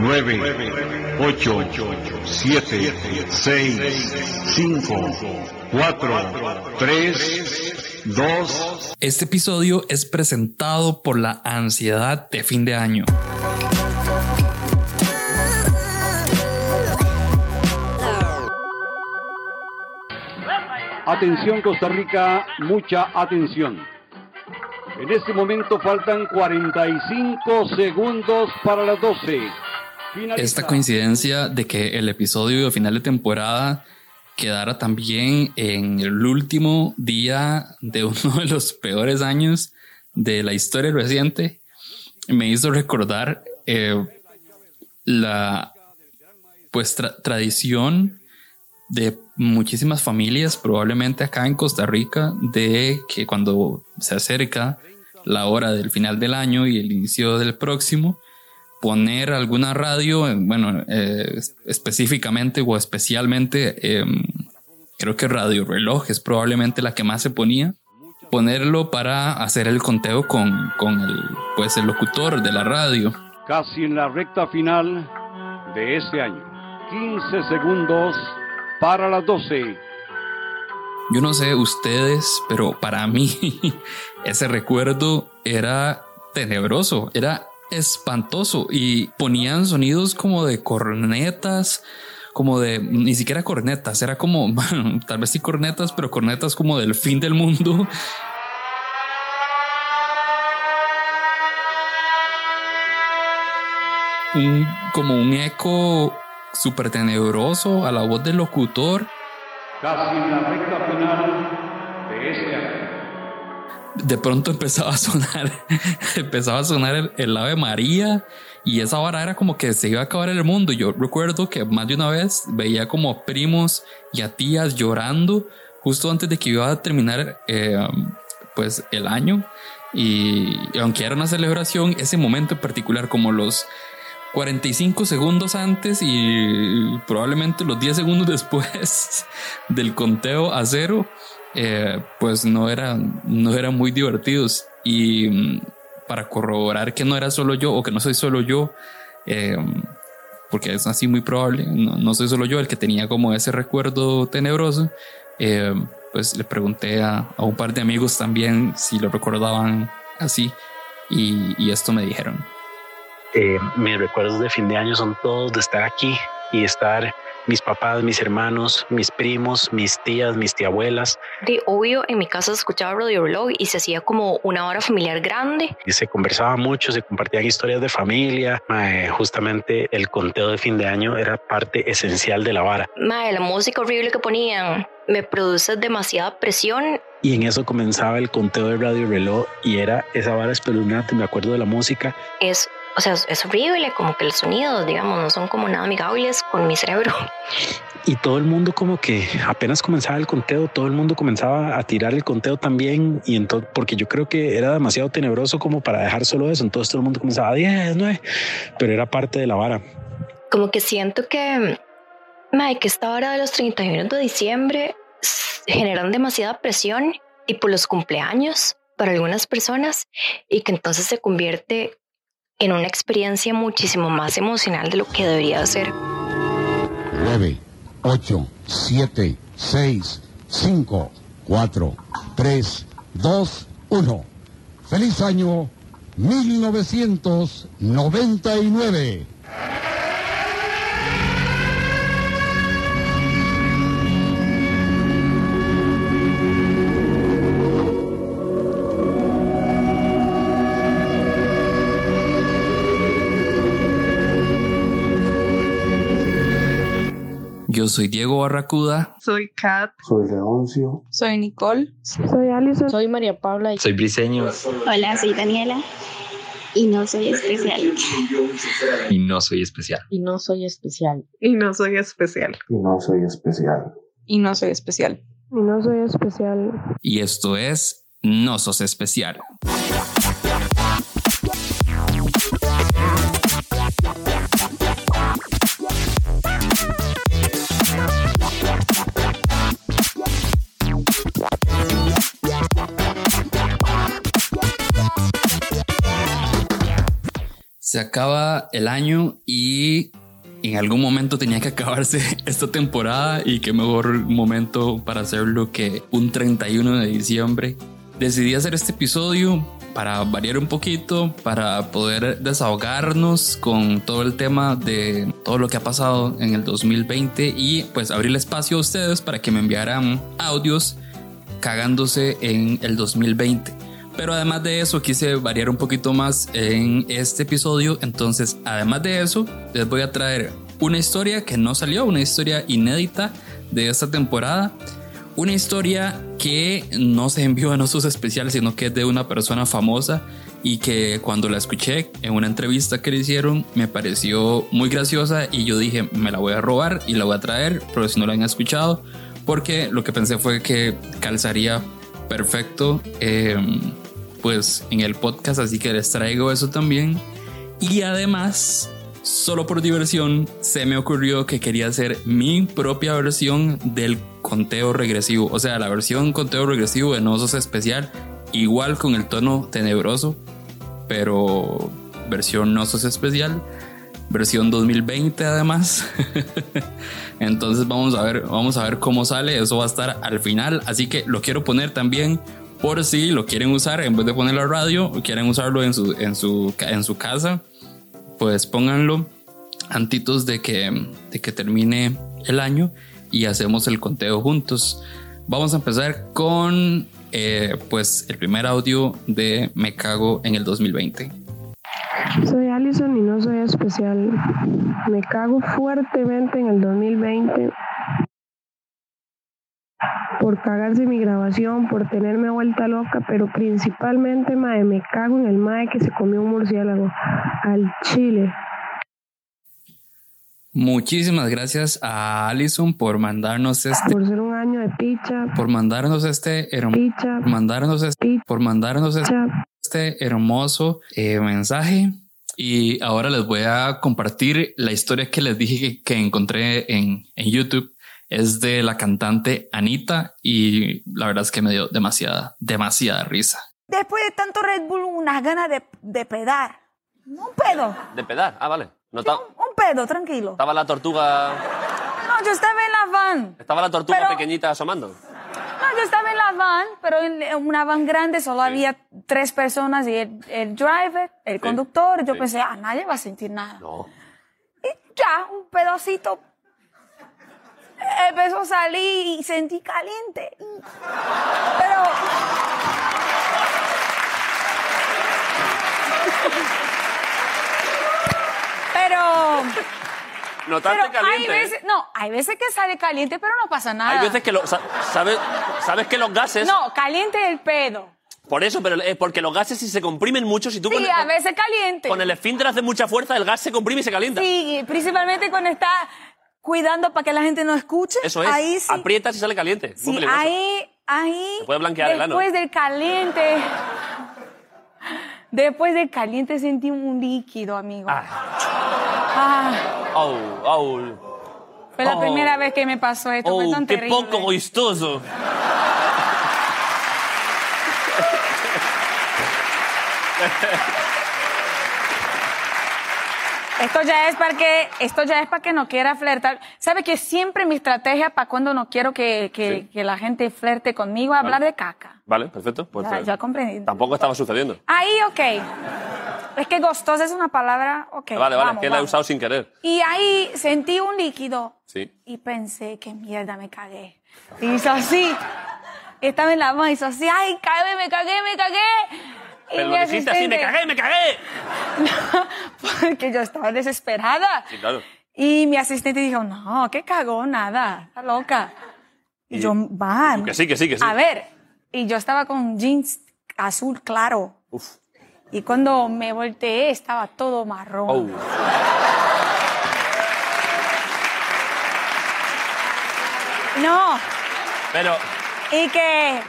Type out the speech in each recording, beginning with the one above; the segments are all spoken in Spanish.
9, 8, 7, 6, 5, 4, 3, 2. Este episodio es presentado por la ansiedad de fin de año. Atención Costa Rica, mucha atención. En este momento faltan 45 segundos para las 12. Esta coincidencia de que el episodio de final de temporada quedara también en el último día de uno de los peores años de la historia reciente me hizo recordar eh, la pues tra- tradición de muchísimas familias, probablemente acá en Costa Rica, de que cuando se acerca la hora del final del año y el inicio del próximo, poner alguna radio, eh, bueno, eh, específicamente o especialmente, eh, creo que Radio Reloj es probablemente la que más se ponía, ponerlo para hacer el conteo con, con el, pues el locutor de la radio. Casi en la recta final de este año. 15 segundos para las 12. Yo no sé ustedes, pero para mí ese recuerdo era tenebroso, era espantoso y ponían sonidos como de cornetas, como de ni siquiera cornetas, era como tal vez sí cornetas, pero cornetas como del fin del mundo. Un, como un eco súper tenebroso a la voz del locutor. Casi en la recta final de este año. De pronto empezaba a sonar, empezaba a sonar el, Ave María y esa vara era como que se iba a acabar el mundo. Yo recuerdo que más de una vez veía como a primos y a tías llorando justo antes de que iba a terminar eh, pues el año y, y aunque era una celebración, ese momento en particular como los 45 segundos antes y probablemente los 10 segundos después del conteo a cero, eh, pues no eran, no muy divertidos. Y mm, para corroborar que no era solo yo o que no soy solo yo, eh, porque es así muy probable, no, no soy solo yo el que tenía como ese recuerdo tenebroso, eh, pues le pregunté a, un par de amigos también si lo recordaban así y esto me dijeron. Eh, mis recuerdos de fin de año son todos de estar aquí y estar mis papás, mis hermanos, mis primos, mis tías, mis tiabuelas. De obvio, en mi casa se escuchaba Radio Reloj y se hacía como una hora familiar grande. Y se conversaba mucho, se compartían historias de familia. Mae, justamente el conteo de fin de año era parte esencial de la vara. Madre, la música horrible que ponían me produce demasiada presión. Y en eso comenzaba el conteo de Radio Reloj y era esa vara espeluznante. Me acuerdo de la música. Es, o sea, es horrible, como que los sonidos, digamos, no son como nada amigables con mi cerebro. Y todo el mundo como que apenas comenzaba el conteo, todo el mundo comenzaba a tirar el conteo también. Y entonces, porque yo creo que era demasiado tenebroso como para dejar solo eso. Entonces todo el mundo comenzaba a 10, 9, pero era parte de la vara. Como que siento que, madre, que esta hora de los 31 de diciembre generan demasiada presión, tipo los cumpleaños para algunas personas, y que entonces se convierte en una experiencia muchísimo más emocional de lo que debería ser. 9, 8, 7, 6, 5, 4, 3, 2, 1. Feliz año 1999. Yo soy Diego Barracuda Soy Kat. Soy Leoncio. Soy Nicole. Soy Alison. Soy María Paula. Soy Briseño. Hola, soy Daniela. Y no soy especial. Y no soy especial. Y no soy especial. Y no soy especial. Y no soy especial. Y no soy especial. Y no soy especial. y esto es No Sos Especial. Se acaba el año y en algún momento tenía que acabarse esta temporada y qué mejor momento para hacerlo que un 31 de diciembre. Decidí hacer este episodio para variar un poquito, para poder desahogarnos con todo el tema de todo lo que ha pasado en el 2020 y pues abrir espacio a ustedes para que me enviaran audios cagándose en el 2020. Pero además de eso, quise variar un poquito más en este episodio. Entonces, además de eso, les voy a traer una historia que no salió, una historia inédita de esta temporada. Una historia que no se envió a nosotros especiales, sino que es de una persona famosa y que cuando la escuché en una entrevista que le hicieron me pareció muy graciosa y yo dije me la voy a robar y la voy a traer, pero si no la han escuchado, porque lo que pensé fue que calzaría perfecto eh, pues en el podcast, así que les traigo eso también. Y además, solo por diversión, se me ocurrió que quería hacer mi propia versión del conteo regresivo, o sea, la versión conteo regresivo de Nosos especial, igual con el tono tenebroso, pero versión Nosos especial versión 2020 además. Entonces vamos a ver, vamos a ver cómo sale. Eso va a estar al final. Así que lo quiero poner también por si lo quieren usar en vez de poner la radio o quieren usarlo en su, en su, en su casa. Pues pónganlo antitos de que, de que termine el año y hacemos el conteo juntos. Vamos a empezar con eh, pues el primer audio de Me cago en el 2020. Soy Allison y no soy especial. Me cago fuertemente en el 2020 por cagarse mi grabación, por tenerme vuelta loca, pero principalmente, mae, me cago en el mae que se comió un murciélago al chile. Muchísimas gracias a Allison por mandarnos este. Por ser un año de picha. Por mandarnos este hermoso. Picha. Mandarnos este. Por mandarnos este, este hermoso eh, mensaje. Y ahora les voy a compartir la historia que les dije que, que encontré en, en, YouTube. Es de la cantante Anita y la verdad es que me dio demasiada, demasiada risa. Después de tanto Red Bull, unas ganas de, de pedar. Un pedo. De pedar, ah, vale. No sí, un, un, pedo, tranquilo. Estaba la tortuga. No, yo estaba en la van. Estaba la tortuga pero... pequeñita asomando. No, yo estaba en la van, pero en una van grande solo sí. había tres personas y el, el driver, el sí. conductor. Yo sí. pensé, ah, nadie va a sentir nada. No. Y ya, un pedacito empezó a salir y sentí caliente. Pero. Pero. ¿Notaste pero caliente? Hay veces, no, hay veces que sale caliente, pero no pasa nada. Hay veces que lo, sabes, sabes que los gases. No, caliente el pedo. Por eso, pero es porque los gases si se comprimen mucho, si tú sí, con, a veces caliente. con el esfínter haces mucha fuerza, el gas se comprime y se calienta. Sí, principalmente cuando está cuidando para que la gente no escuche. Eso es. Ahí sí. Aprietas y sale caliente. Sí, ahí, ahí. Se puede blanquear el ano. Después del caliente. Después del caliente sentí un líquido, amigo. Ah. Ah. Oh, oh. Fue la primera vez que me pasó esto. fue Oh, tan qué terrible. poco gustoso. Esto ya es para que, esto ya es para que no quiera flirtar. ¿Sabe que siempre mi estrategia para cuando no quiero que, que, Sí. que la gente flirte conmigo es hablar Vale. de caca? Vale, perfecto. Pues, Ya, eh, ya comprendí. Tampoco estaba sucediendo. Ahí, ok. Es que gostosa es una palabra, ok. vale, vale, vamos, que la he vamos. usado sin querer. Y ahí sentí un líquido Sí. y pensé, qué mierda, me cagué. Y hizo así. Estaba en la mano y hizo así, ay, cagué, me cagué, me cagué. Pero lo dijiste así, me cagué, me cagué. Porque yo estaba desesperada. Sí, claro. Y mi asistente dijo, no, que cagó, nada, está loca. Y, Y- yo, va. Que sí, que sí, que sí. A ver, y yo estaba con jeans azul claro. Uf. Y cuando me volteé estaba todo marrón. Oh. No, Pero, y que,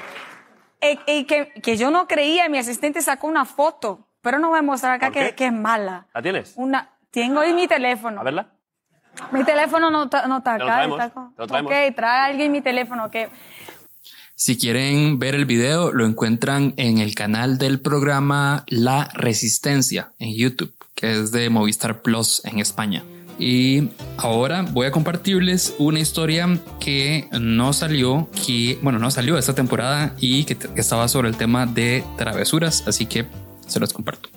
y que, que yo no creía, mi asistente sacó una foto, pero no voy a mostrar acá ¿Por que, que es mala. ¿la tienes? Una, tengo ahí mi teléfono. A verla. Mi teléfono no está, no está Te lo acá. traemos, está acá. te lo traemos. Ok, trae alguien mi teléfono. que Si quieren ver el video, lo encuentran en el canal del programa La Resistencia en YouTube, que es de Movistar Plus en España. Y ahora voy a compartirles una historia que no salió, que, bueno, no salió esta temporada y que, estaba sobre el tema de travesuras, así que se los comparto.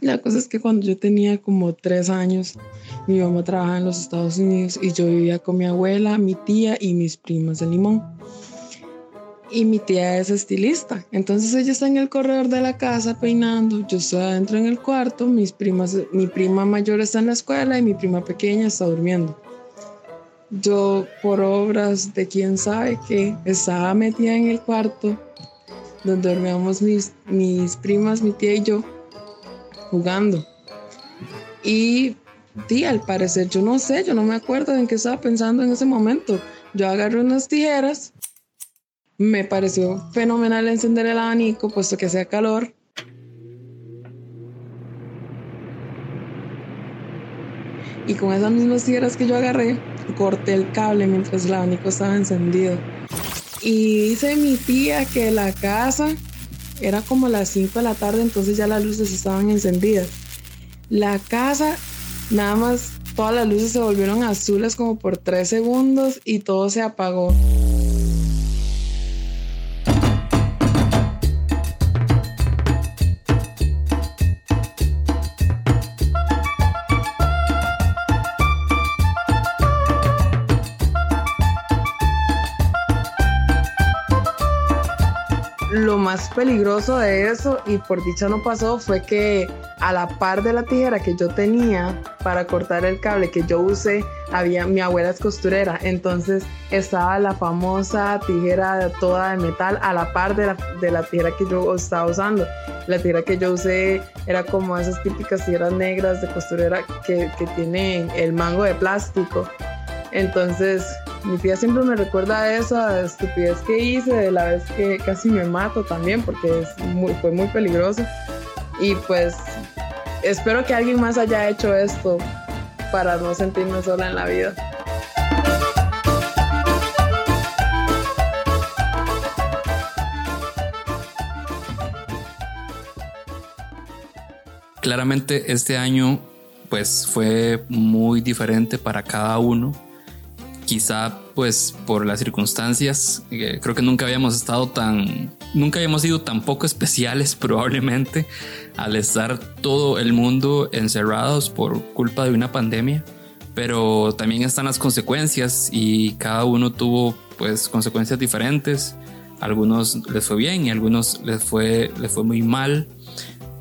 La cosa es que cuando yo tenía como tres años, mi mamá trabajaba en los Estados Unidos y yo vivía con mi abuela, mi tía y mis primas de limón. Y mi tía es estilista. Entonces ella está en el corredor de la casa peinando, yo estoy adentro en el cuarto, mis primas, mi prima mayor está en la escuela y mi prima pequeña está durmiendo. Yo, por obras de quién sabe qué, estaba metida en el cuarto donde dormíamos mis, mis primas, mi tía y yo jugando. Y di, al parecer, yo no sé, yo no me acuerdo en qué estaba pensando en ese momento. Yo agarré unas tijeras, me pareció fenomenal encender el abanico, puesto que hacía calor. Y con esas mismas tijeras que yo agarré, corté el cable mientras el abanico estaba encendido. Y dice mi tía que la casa era como las 5 de la tarde, entonces ya las luces estaban encendidas. La casa, nada más, todas las luces se volvieron azules como por 3 segundos y todo se apagó. Más peligroso de eso, y por dicha no pasó, fue que a la par de la tijera que yo tenía para cortar el cable que yo usé, había mi abuela es costurera, entonces estaba la famosa tijera toda de metal a la par de la, de la tijera que yo estaba usando. La tijera que yo usé era como esas típicas tijeras negras de costurera que, que tienen el mango de plástico. Entonces, mi tía siempre me recuerda esa estupidez que hice, de la vez que casi me mato también, porque es muy, fue muy peligroso. Y pues espero que alguien más haya hecho esto para no sentirme sola en la vida. Claramente este año pues fue muy diferente para cada uno quizá pues por las circunstancias, eh, creo que nunca habíamos estado tan, nunca habíamos sido tan poco especiales probablemente al estar todo el mundo encerrados por culpa de una pandemia, pero también están las consecuencias y cada uno tuvo pues consecuencias diferentes, algunos les fue bien y algunos les fue, les fue muy mal.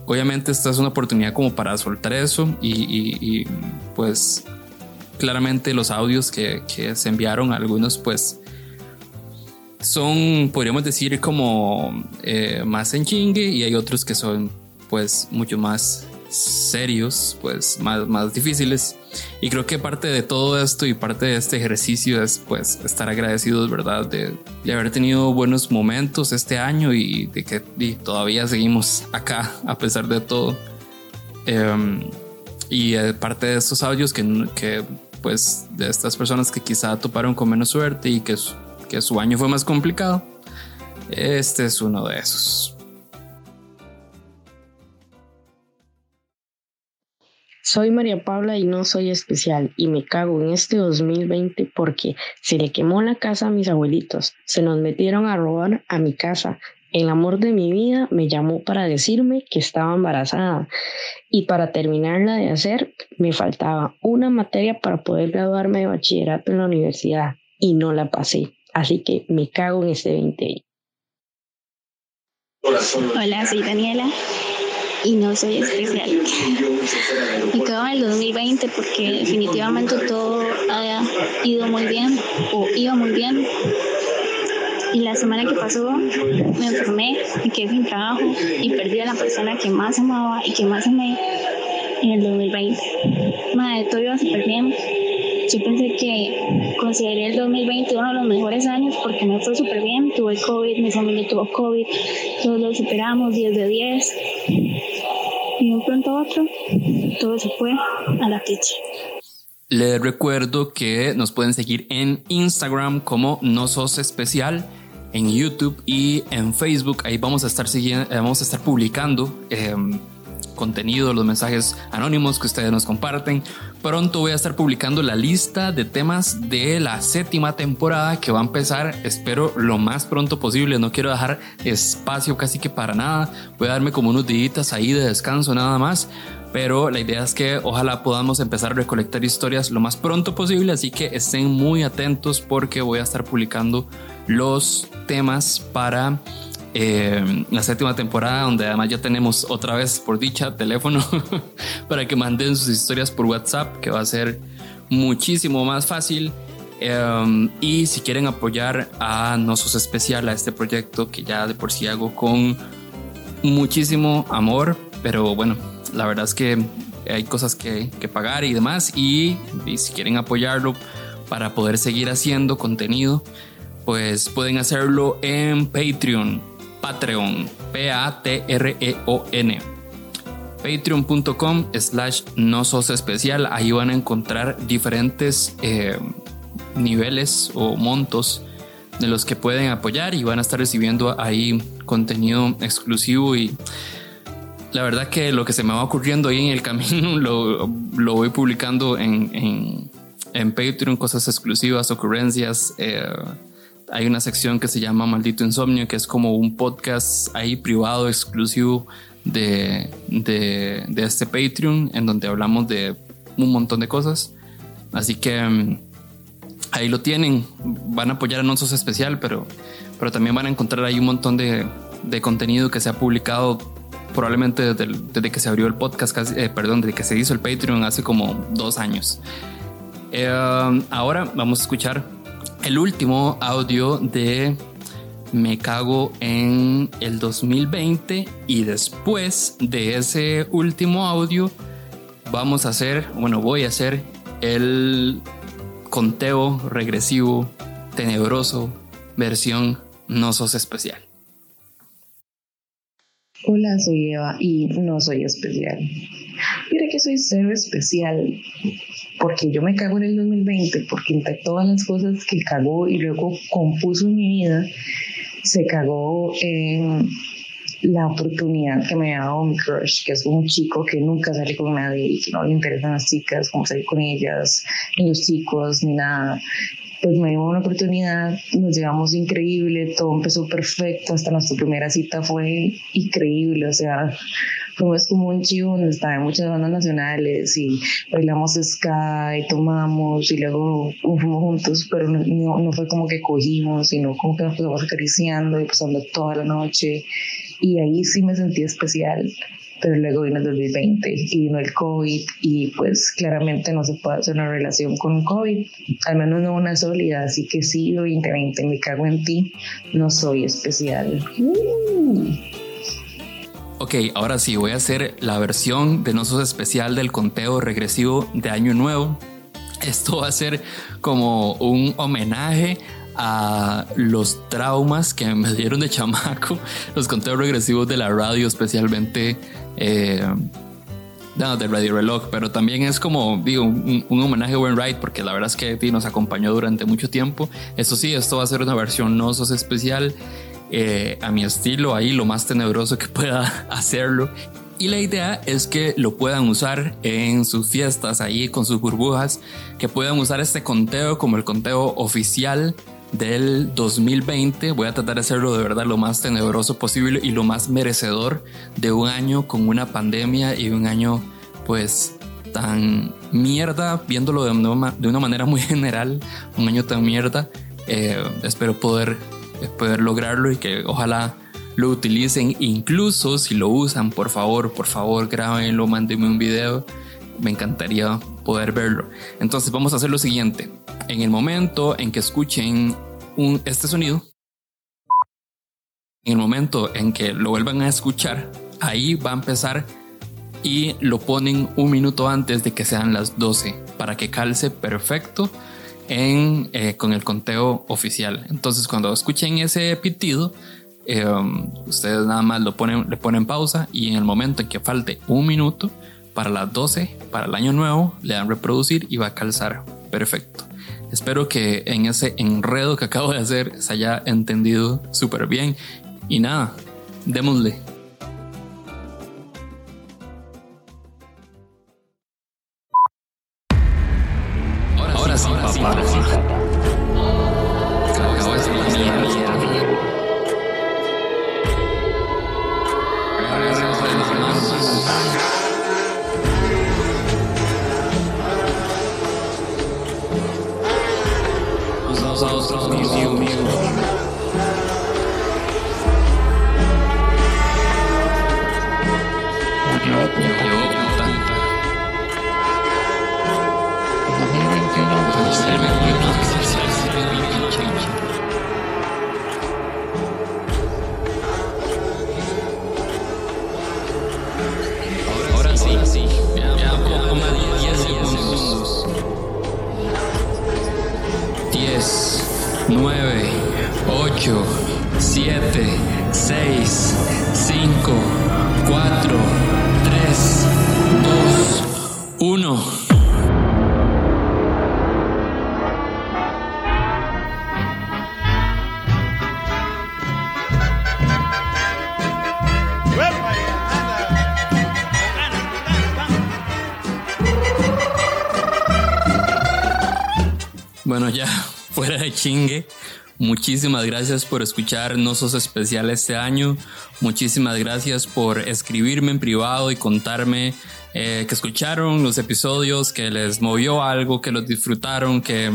Obviamente esta es una oportunidad como para soltar eso y, y, y pues claramente los audios que, que, se enviaron, algunos pues son, podríamos decir, como eh, más en chingue y hay otros que son pues mucho más serios, pues más, más difíciles. Y creo que parte de todo esto y parte de este ejercicio es pues estar agradecidos, ¿verdad? De, de haber tenido buenos momentos este año y de que y todavía seguimos acá a pesar de todo. Um, y eh, parte de estos audios que, que pues de estas personas que quizá toparon con menos suerte y que su, que su año fue más complicado. Este es uno de esos. Soy María Paula y no soy especial y me cago en este 2020 porque se le quemó la casa a mis abuelitos, se nos metieron a robar a mi casa, el amor de mi vida me llamó para decirme que estaba embarazada y para terminarla de hacer me faltaba una materia para poder graduarme de bachillerato en la universidad y no la pasé. Así que me cago en este 20. Hola, soy Daniela y no soy especial. Me cago en el 2020 porque definitivamente todo ha ido muy bien o iba muy bien y la semana que pasó me enfermé, me quedé sin trabajo y perdí a la persona que más amaba y que más amé en el 2020. Madre, todo iba súper bien. Yo pensé que consideré el 2020 uno de los mejores años porque me fue súper bien. Tuve COVID, mi familia tuvo COVID, todos lo superamos 10 de 10. Y de un pronto a otro, todo se fue a la picha. Les recuerdo que nos pueden seguir en Instagram como No Sos Especial, en YouTube y en Facebook. Ahí vamos a estar siguiendo, eh, vamos a estar publicando eh, contenido, los mensajes anónimos que ustedes nos comparten. Pronto voy a estar publicando la lista de temas de la séptima temporada que va a empezar, espero lo más pronto posible. No quiero dejar espacio casi que para nada. Voy a darme como unos días ahí de descanso nada más. Pero la idea es que ojalá podamos empezar a recolectar historias lo más pronto posible. Así que estén muy atentos porque voy a estar publicando los temas para eh, la séptima temporada, donde además ya tenemos otra vez por dicha teléfono para que manden sus historias por WhatsApp, que va a ser muchísimo más fácil. Um, y si quieren apoyar a Nosos Especial, a este proyecto que ya de por sí hago con muchísimo amor, pero bueno, la verdad es que hay cosas que, que pagar y demás. Y, y si quieren apoyarlo para poder seguir haciendo contenido, pues pueden hacerlo en Patreon, Patreon, P-A-T-R-E-O-N. Patreon.com slash no sos especial. Ahí van a encontrar diferentes eh, niveles o montos de los que pueden apoyar y van a estar recibiendo ahí contenido exclusivo y la verdad que lo que se me va ocurriendo ahí en el camino lo, lo voy publicando en, en, en, Patreon, cosas exclusivas, ocurrencias. Eh, hay una sección que se llama Maldito Insomnio, que es como un podcast ahí privado, exclusivo de, de, este Patreon, en donde hablamos de un montón de cosas. Así que um, ahí lo tienen. Van a apoyar a Nonsos Especial, pero, pero también van a encontrar ahí un montón de, de contenido que se ha publicado probablemente desde, desde, que se abrió el podcast, eh, perdón, desde que se hizo el Patreon hace como dos años. Eh, ahora vamos a escuchar el último audio de Me cago en el 2020 y después de ese último audio vamos a hacer, bueno, voy a hacer el conteo regresivo tenebroso versión no sos especial. Hola, soy Eva y no soy especial. Mira que soy cero especial porque yo me cago en el 2020, porque entre todas las cosas que cagó y luego compuso mi vida, se cagó en la oportunidad que me ha dado mi crush, que es un chico que nunca sale con nadie y que no le interesan las chicas, como salir con ellas, ni los chicos, ni nada. Pues me dio una oportunidad, nos llevamos increíble, todo empezó perfecto, hasta nuestra primera cita fue increíble, o sea, fuimos como un chivo donde estaban muchas bandas nacionales y bailamos ska y tomamos y luego fuimos juntos, pero no, no fue como que cogimos, sino como que nos fuimos acariciando y pasando toda la noche y ahí sí me sentí especial pero luego vino el 2020 y vino el COVID y pues claramente no se puede hacer una relación con COVID, al menos no una sólida, así que sí, 2020, me cago en ti, no soy especial. Uh. Ok, ahora sí, voy a hacer la versión de No Sos Especial del conteo regresivo de Año Nuevo. Esto va a ser como un homenaje a los traumas que me dieron de chamaco, los conteos regresivos de la radio, especialmente eh, no, de Radio Reloj, pero también es como, digo, un, un homenaje a Wayne Wright, porque la verdad es que nos acompañó durante mucho tiempo. Eso sí, esto va a ser una versión no sos especial, eh, a mi estilo, ahí lo más tenebroso que pueda hacerlo. Y la idea es que lo puedan usar en sus fiestas, ahí con sus burbujas, que puedan usar este conteo como el conteo oficial del 2020. Voy a tratar de hacerlo de verdad lo más tenebroso posible y lo más merecedor de un año con una pandemia y un año pues tan mierda, viéndolo de una, manera muy general, un año tan mierda. Eh, espero poder, poder lograrlo y que ojalá lo utilicen, incluso si lo usan, por favor, por favor, grábenlo, mándenme un video. Me encantaría poder verlo. Entonces vamos a hacer lo siguiente. En el momento en que escuchen un, este sonido, en el momento en que lo vuelvan a escuchar, ahí va a empezar y lo ponen un minuto antes de que sean las 12 para que calce perfecto en, eh, con el conteo oficial. Entonces cuando escuchen ese pitido, eh, ustedes nada más lo ponen, le ponen pausa y en el momento en que falte un minuto, para las 12, para el año nuevo, le dan reproducir y va a calzar. Perfecto. Espero que en ese enredo que acabo de hacer se haya entendido súper bien. Y nada, démosle. Unos a otros, mío, mío. Ahora Ya fuera de chingue. Muchísimas gracias por escuchar No Sos Especial este año. Muchísimas gracias por escribirme en privado y contarme eh, que escucharon los episodios, que les movió algo, que los disfrutaron, que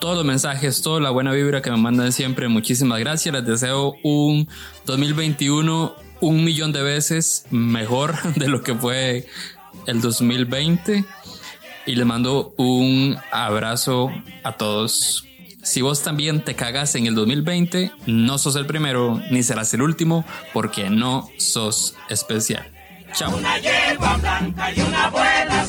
todos los mensajes, toda la buena vibra que me mandan siempre. Muchísimas gracias. Les deseo un 2021 un millón de veces mejor de lo que fue el 2020 y les mando un abrazo a todos. Si vos también te cagas en el 2020, no sos el primero ni serás el último porque no sos especial. Chao. Una yegua blanca y una buena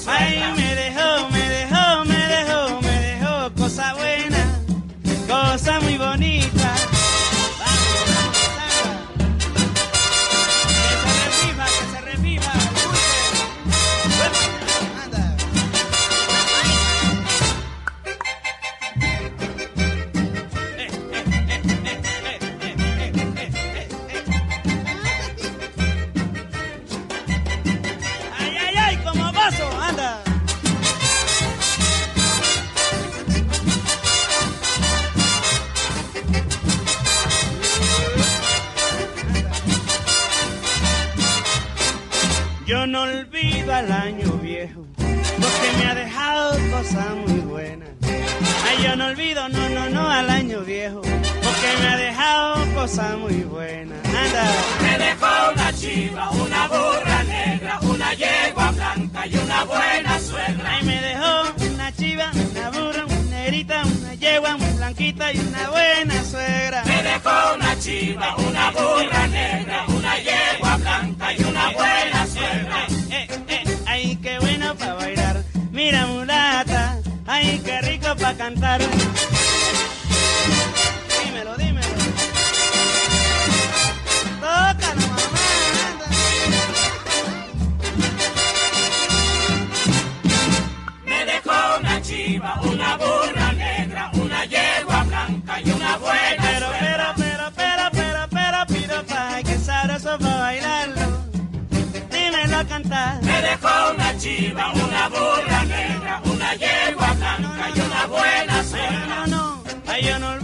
Yo no olvido al año viejo, porque me ha dejado cosas muy buenas. Ay, yo no olvido, no, no, no, al año viejo, porque me ha dejado cosas muy buenas. Anda. Me dejó una chiva, una burra negra, una yegua blanca y una buena suegra. Ay, me dejó una chiva, una burra, negrita, una yegua muy blanquita y una buena suegra. Me dejó una chiva, una burra negra, una yegua blanca y una buena suegra. Eh, eh, ay, qué bueno para bailar. Mira, mulata, ay, qué rico para cantar. Dímelo, dímelo. una burra negra, una yegua blanca y una buena cena. No, no, no, yo no